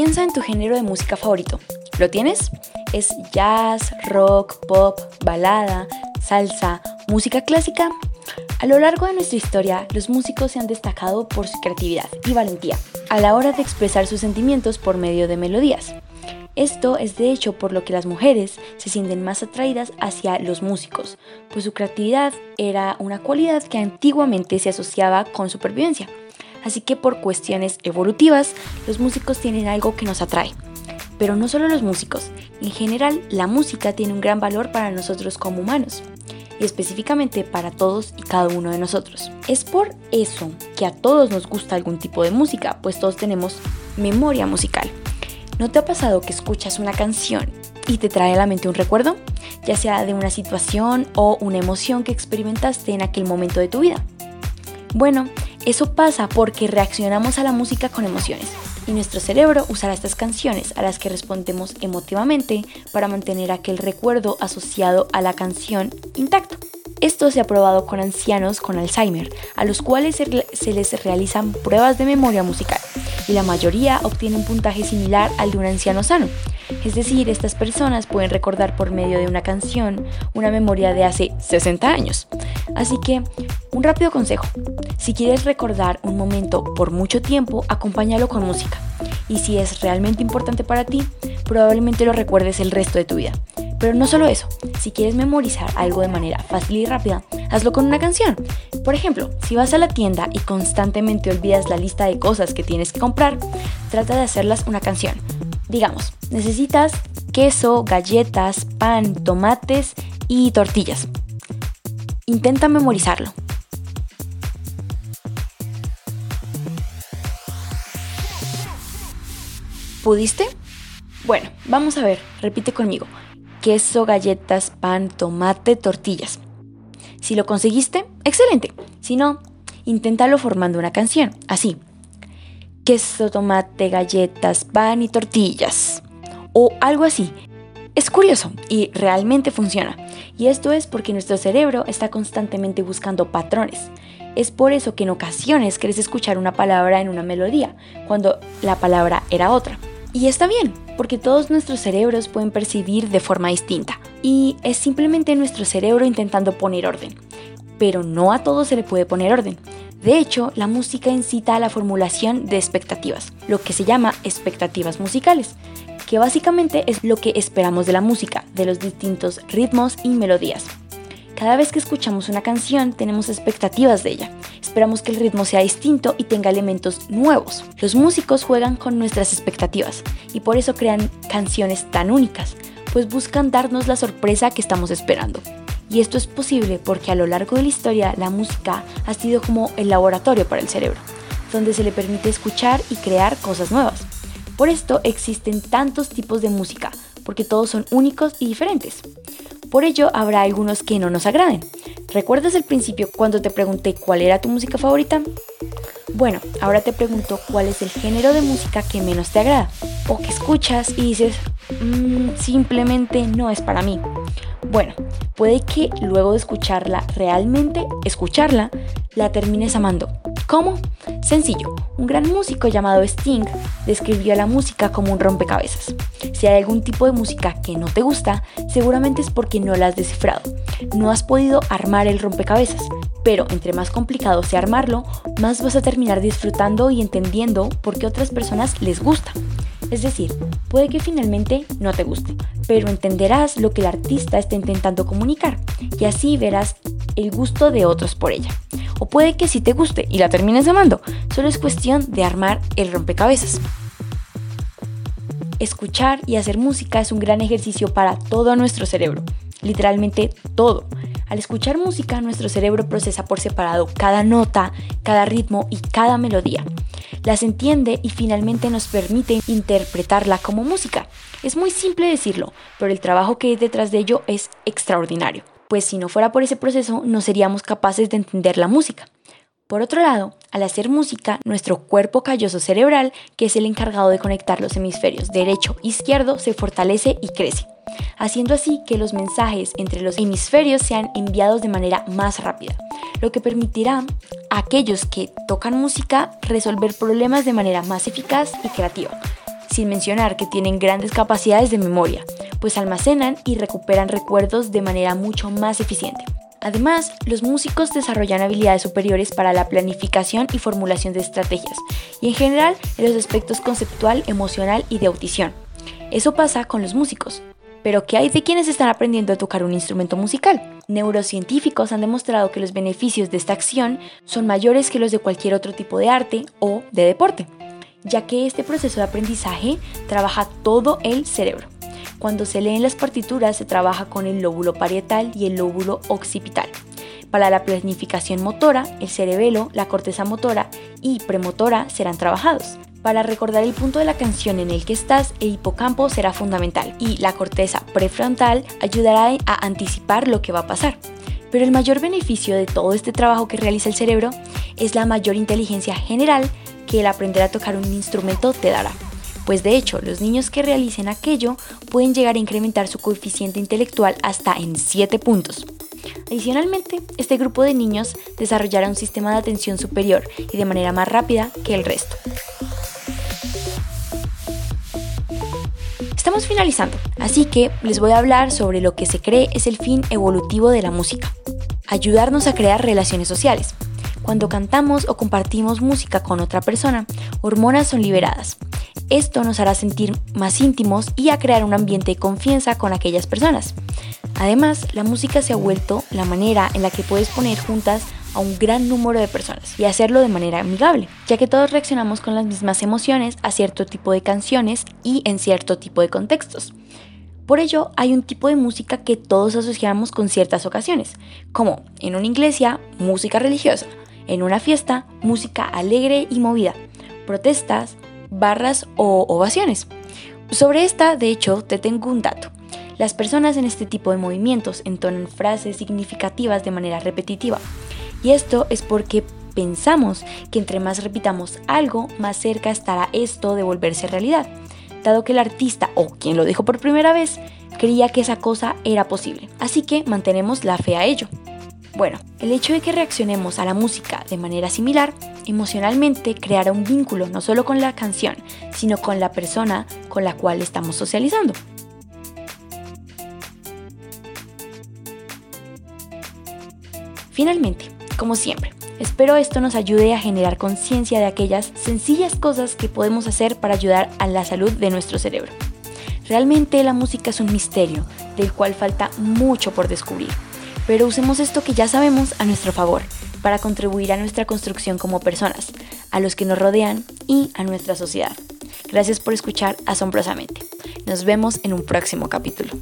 Piensa en tu género de música favorito. ¿Lo tienes? ¿Es jazz, rock, pop, balada, salsa, música clásica? A lo largo de nuestra historia, los músicos se han destacado por su creatividad y valentía a la hora de expresar sus sentimientos por medio de melodías. Esto es de hecho por lo que las mujeres se sienten más atraídas hacia los músicos, pues su creatividad era una cualidad que antiguamente se asociaba con supervivencia. Así que por cuestiones evolutivas, los músicos tienen algo que nos atrae. Pero no solo los músicos, en general la música tiene un gran valor para nosotros como humanos y específicamente para todos y cada uno de nosotros. Es por eso que a todos nos gusta algún tipo de música, pues todos tenemos memoria musical. ¿No te ha pasado que escuchas una canción y te trae a la mente un recuerdo? Ya sea de una situación o una emoción que experimentaste en aquel momento de tu vida. Bueno, eso pasa porque reaccionamos a la música con emociones y nuestro cerebro usará estas canciones a las que respondemos emotivamente para mantener aquel recuerdo asociado a la canción intacto. Esto se ha probado con ancianos con Alzheimer, a los cuales se les realizan pruebas de memoria musical y la mayoría obtienen un puntaje similar al de un anciano sano. Es decir, estas personas pueden recordar por medio de una canción una memoria de hace 60 años. Así que, un rápido consejo. Si quieres recordar un momento por mucho tiempo, acompáñalo con música. Y si es realmente importante para ti, probablemente lo recuerdes el resto de tu vida. Pero no solo eso, si quieres memorizar algo de manera fácil y rápida, hazlo con una canción. Por ejemplo, si vas a la tienda y constantemente olvidas la lista de cosas que tienes que comprar, trata de hacerlas una canción. Digamos, necesitas queso, galletas, pan, tomates y tortillas. Intenta memorizarlo. ¿Pudiste? Bueno, vamos a ver, repite conmigo. Queso, galletas, pan, tomate, tortillas. Si lo conseguiste, excelente. Si no, inténtalo formando una canción, así. Queso, tomate, galletas, pan y tortillas. O algo así. Es curioso y realmente funciona. Y esto es porque nuestro cerebro está constantemente buscando patrones. Es por eso que en ocasiones quieres escuchar una palabra en una melodía, cuando la palabra era otra. Y está bien, porque todos nuestros cerebros pueden percibir de forma distinta. Y es simplemente nuestro cerebro intentando poner orden. Pero no a todo se le puede poner orden. De hecho, la música incita a la formulación de expectativas, lo que se llama expectativas musicales, que básicamente es lo que esperamos de la música, de los distintos ritmos y melodías. Cada vez que escuchamos una canción tenemos expectativas de ella. Esperamos que el ritmo sea distinto y tenga elementos nuevos. Los músicos juegan con nuestras expectativas y por eso crean canciones tan únicas, pues buscan darnos la sorpresa que estamos esperando. Y esto es posible porque a lo largo de la historia la música ha sido como el laboratorio para el cerebro, donde se le permite escuchar y crear cosas nuevas. Por esto existen tantos tipos de música, porque todos son únicos y diferentes. Por ello habrá algunos que no nos agraden. ¿Recuerdas el principio cuando te pregunté cuál era tu música favorita? Bueno, ahora te pregunto cuál es el género de música que menos te agrada o que escuchas y dices, mm, simplemente no es para mí. Bueno, puede que luego de escucharla, realmente escucharla, la termines amando. ¿Cómo? Sencillo, un gran músico llamado Sting describió la música como un rompecabezas. Si hay algún tipo de música que no te gusta, seguramente es porque no la has descifrado. No has podido armar el rompecabezas, pero entre más complicado sea armarlo, más vas a terminar disfrutando y entendiendo por qué otras personas les gusta. Es decir, puede que finalmente no te guste, pero entenderás lo que el artista está intentando comunicar y así verás el gusto de otros por ella. O puede que sí te guste y la termines amando, solo es cuestión de armar el rompecabezas. Escuchar y hacer música es un gran ejercicio para todo nuestro cerebro, literalmente todo. Al escuchar música, nuestro cerebro procesa por separado cada nota, cada ritmo y cada melodía. Las entiende y finalmente nos permite interpretarla como música. Es muy simple decirlo, pero el trabajo que hay detrás de ello es extraordinario, pues si no fuera por ese proceso no seríamos capaces de entender la música. Por otro lado, al hacer música, nuestro cuerpo calloso cerebral, que es el encargado de conectar los hemisferios derecho e izquierdo, se fortalece y crece haciendo así que los mensajes entre los hemisferios sean enviados de manera más rápida, lo que permitirá aquellos que tocan música resolver problemas de manera más eficaz y creativa. sin mencionar que tienen grandes capacidades de memoria, pues almacenan y recuperan recuerdos de manera mucho más eficiente. Además, los músicos desarrollan habilidades superiores para la planificación y formulación de estrategias, y en general en los aspectos conceptual, emocional y de audición. Eso pasa con los músicos. Pero ¿qué hay de quienes están aprendiendo a tocar un instrumento musical? Neurocientíficos han demostrado que los beneficios de esta acción son mayores que los de cualquier otro tipo de arte o de deporte, ya que este proceso de aprendizaje trabaja todo el cerebro. Cuando se leen las partituras se trabaja con el lóbulo parietal y el lóbulo occipital. Para la planificación motora, el cerebelo, la corteza motora y premotora serán trabajados. Para recordar el punto de la canción en el que estás, el hipocampo será fundamental y la corteza prefrontal ayudará a anticipar lo que va a pasar. Pero el mayor beneficio de todo este trabajo que realiza el cerebro es la mayor inteligencia general que el aprender a tocar un instrumento te dará pues de hecho los niños que realicen aquello pueden llegar a incrementar su coeficiente intelectual hasta en 7 puntos. Adicionalmente, este grupo de niños desarrollará un sistema de atención superior y de manera más rápida que el resto. Finalizando, así que les voy a hablar sobre lo que se cree es el fin evolutivo de la música. Ayudarnos a crear relaciones sociales. Cuando cantamos o compartimos música con otra persona, hormonas son liberadas, esto nos hará sentir más íntimos y a crear un ambiente de confianza con aquellas personas. Además, la música se ha vuelto la manera en la que puedes poner juntas a un gran número de personas y hacerlo de manera amigable, ya que todos reaccionamos con las mismas emociones a cierto tipo de canciones y en cierto tipo de contextos. Por ello, hay un tipo de música que todos asociamos con ciertas ocasiones, como en una iglesia, música religiosa, en una fiesta, música alegre y movida, protestas, barras o ovaciones. Sobre esta, de hecho, te tengo un dato. Las personas en este tipo de movimientos entonan frases significativas de manera repetitiva. Y esto es porque pensamos que entre más repitamos algo, más cerca estará esto de volverse realidad, dado que el artista o quien lo dijo por primera vez creía que esa cosa era posible. Así que mantenemos la fe a ello. Bueno, el hecho de que reaccionemos a la música de manera similar, emocionalmente creará un vínculo no solo con la canción, sino con la persona con la cual estamos socializando. Finalmente, como siempre, espero esto nos ayude a generar conciencia de aquellas sencillas cosas que podemos hacer para ayudar a la salud de nuestro cerebro. Realmente la música es un misterio del cual falta mucho por descubrir pero usemos esto que ya sabemos a nuestro favor para contribuir a nuestra construcción como personas, a los que nos rodean y a nuestra sociedad. Gracias por escuchar asombrosamente. Nos vemos en un próximo capítulo.